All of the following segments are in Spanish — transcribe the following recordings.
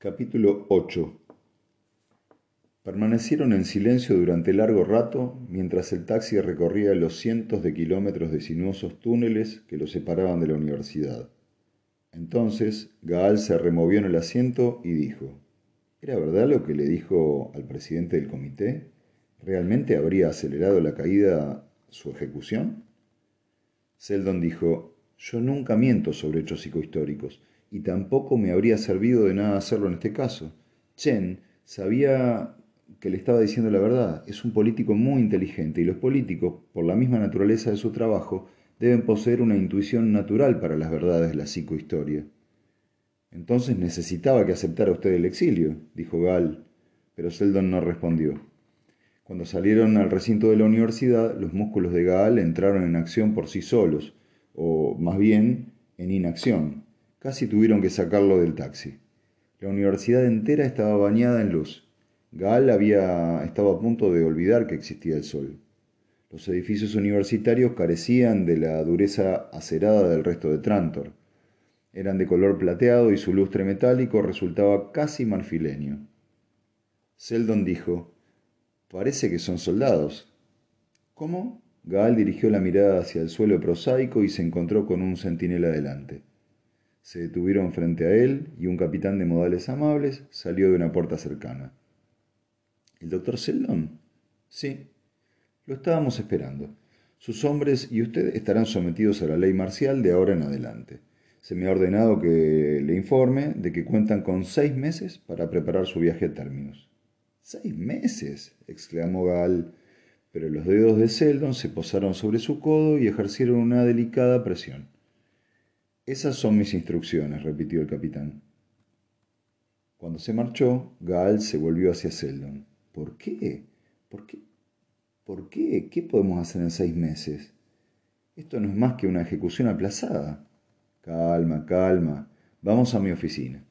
Capítulo 8 Permanecieron en silencio durante largo rato mientras el taxi recorría los cientos de kilómetros de sinuosos túneles que lo separaban de la universidad. Entonces Gaal se removió en el asiento y dijo, ¿Era verdad lo que le dijo al presidente del comité? ¿Realmente habría acelerado la caída su ejecución? Seldon dijo, yo nunca miento sobre hechos psicohistóricos y tampoco me habría servido de nada hacerlo en este caso. Chen sabía que le estaba diciendo la verdad. Es un político muy inteligente y los políticos, por la misma naturaleza de su trabajo, deben poseer una intuición natural para las verdades de la psicohistoria. Entonces necesitaba que aceptara usted el exilio, dijo Gall, pero Seldon no respondió. Cuando salieron al recinto de la universidad, los músculos de Gaal entraron en acción por sí solos, o más bien en inacción. Casi tuvieron que sacarlo del taxi. La universidad entera estaba bañada en luz. Gaal había estado a punto de olvidar que existía el sol. Los edificios universitarios carecían de la dureza acerada del resto de Trantor. Eran de color plateado y su lustre metálico resultaba casi marfileño. Seldon dijo, Parece que son soldados. ¿Cómo? Gaal dirigió la mirada hacia el suelo prosaico y se encontró con un centinela delante. Se detuvieron frente a él y un capitán de modales amables salió de una puerta cercana. ¿El doctor Seldon? Sí. Lo estábamos esperando. Sus hombres y usted estarán sometidos a la ley marcial de ahora en adelante. Se me ha ordenado que le informe de que cuentan con seis meses para preparar su viaje a términos. ¿Seis meses? exclamó Gaal, pero los dedos de Seldon se posaron sobre su codo y ejercieron una delicada presión. Esas son mis instrucciones, repitió el capitán. Cuando se marchó, Gaal se volvió hacia Seldon. ¿Por qué? ¿Por qué? ¿Por qué? ¿Qué podemos hacer en seis meses? Esto no es más que una ejecución aplazada. Calma, calma. Vamos a mi oficina.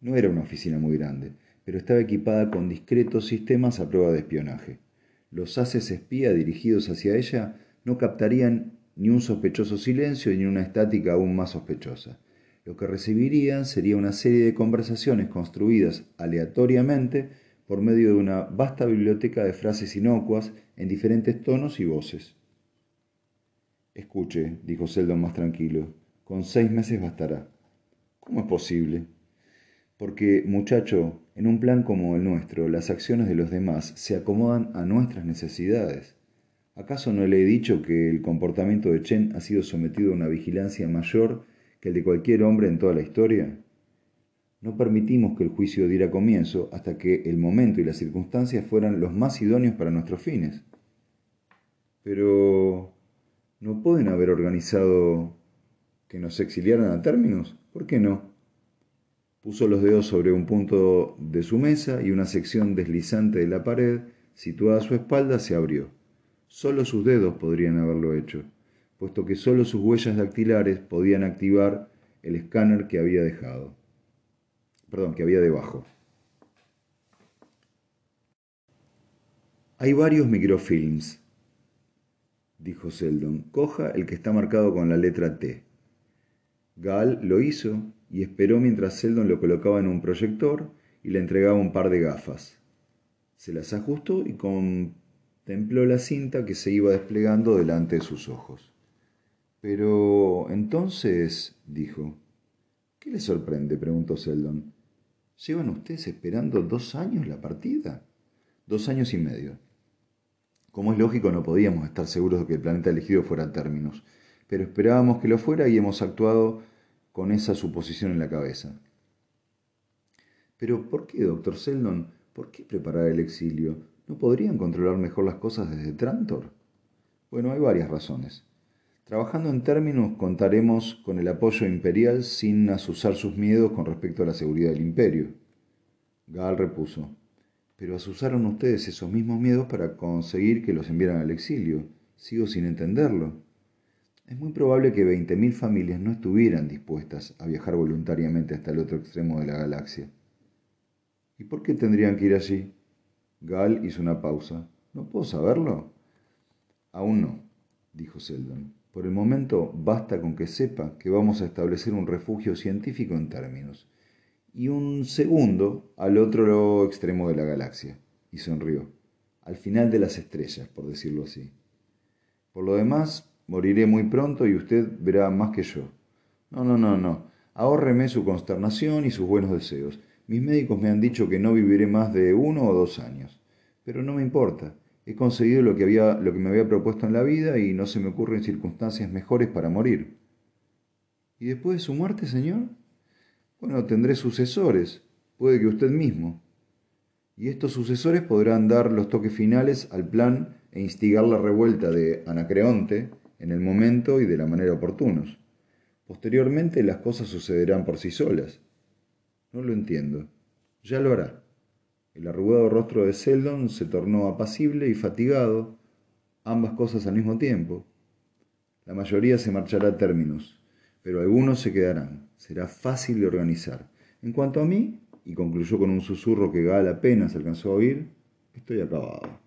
No era una oficina muy grande, pero estaba equipada con discretos sistemas a prueba de espionaje. Los haces espía dirigidos hacia ella no captarían ni un sospechoso silencio ni una estática aún más sospechosa. Lo que recibirían sería una serie de conversaciones construidas aleatoriamente por medio de una vasta biblioteca de frases inocuas en diferentes tonos y voces. Escuche, dijo Seldon más tranquilo, con seis meses bastará. ¿Cómo es posible? Porque, muchacho, en un plan como el nuestro, las acciones de los demás se acomodan a nuestras necesidades. ¿Acaso no le he dicho que el comportamiento de Chen ha sido sometido a una vigilancia mayor que el de cualquier hombre en toda la historia? No permitimos que el juicio diera comienzo hasta que el momento y las circunstancias fueran los más idóneos para nuestros fines. Pero... ¿no pueden haber organizado que nos exiliaran a términos? ¿Por qué no? Puso los dedos sobre un punto de su mesa y una sección deslizante de la pared, situada a su espalda, se abrió. Solo sus dedos podrían haberlo hecho, puesto que solo sus huellas dactilares podían activar el escáner que había dejado. Perdón, que había debajo. Hay varios microfilms, dijo Seldon. Coja el que está marcado con la letra T. Gaal lo hizo y esperó mientras Seldon lo colocaba en un proyector y le entregaba un par de gafas. Se las ajustó y con templó la cinta que se iba desplegando delante de sus ojos. Pero entonces, dijo. ¿Qué le sorprende? preguntó Seldon. ¿Llevan ustedes esperando dos años la partida? Dos años y medio. Como es lógico, no podíamos estar seguros de que el planeta elegido fuera términos, pero esperábamos que lo fuera y hemos actuado con esa suposición en la cabeza. Pero ¿por qué, doctor Seldon? ¿Por qué preparar el exilio? ¿No podrían controlar mejor las cosas desde Trantor? Bueno, hay varias razones. Trabajando en términos, contaremos con el apoyo imperial sin asusar sus miedos con respecto a la seguridad del imperio. Gaal repuso. Pero asusaron ustedes esos mismos miedos para conseguir que los enviaran al exilio. Sigo sin entenderlo. Es muy probable que 20.000 familias no estuvieran dispuestas a viajar voluntariamente hasta el otro extremo de la galaxia. ¿Y por qué tendrían que ir allí? Gal hizo una pausa. ¿No puedo saberlo? Aún no, dijo Seldon. Por el momento basta con que sepa que vamos a establecer un refugio científico en términos. y un segundo al otro extremo de la galaxia, y sonrió, al final de las estrellas, por decirlo así. Por lo demás, moriré muy pronto y usted verá más que yo. No, no, no, no. Ahórreme su consternación y sus buenos deseos. Mis médicos me han dicho que no viviré más de uno o dos años. Pero no me importa. He conseguido lo que, había, lo que me había propuesto en la vida y no se me ocurren circunstancias mejores para morir. ¿Y después de su muerte, señor? Bueno, tendré sucesores, puede que usted mismo. Y estos sucesores podrán dar los toques finales al plan e instigar la revuelta de Anacreonte en el momento y de la manera oportunos. Posteriormente las cosas sucederán por sí solas. No lo entiendo. Ya lo hará. El arrugado rostro de Seldon se tornó apacible y fatigado, ambas cosas al mismo tiempo. La mayoría se marchará a términos, pero algunos se quedarán. Será fácil de organizar. En cuanto a mí, y concluyó con un susurro que Gal apenas alcanzó a oír, estoy acabado.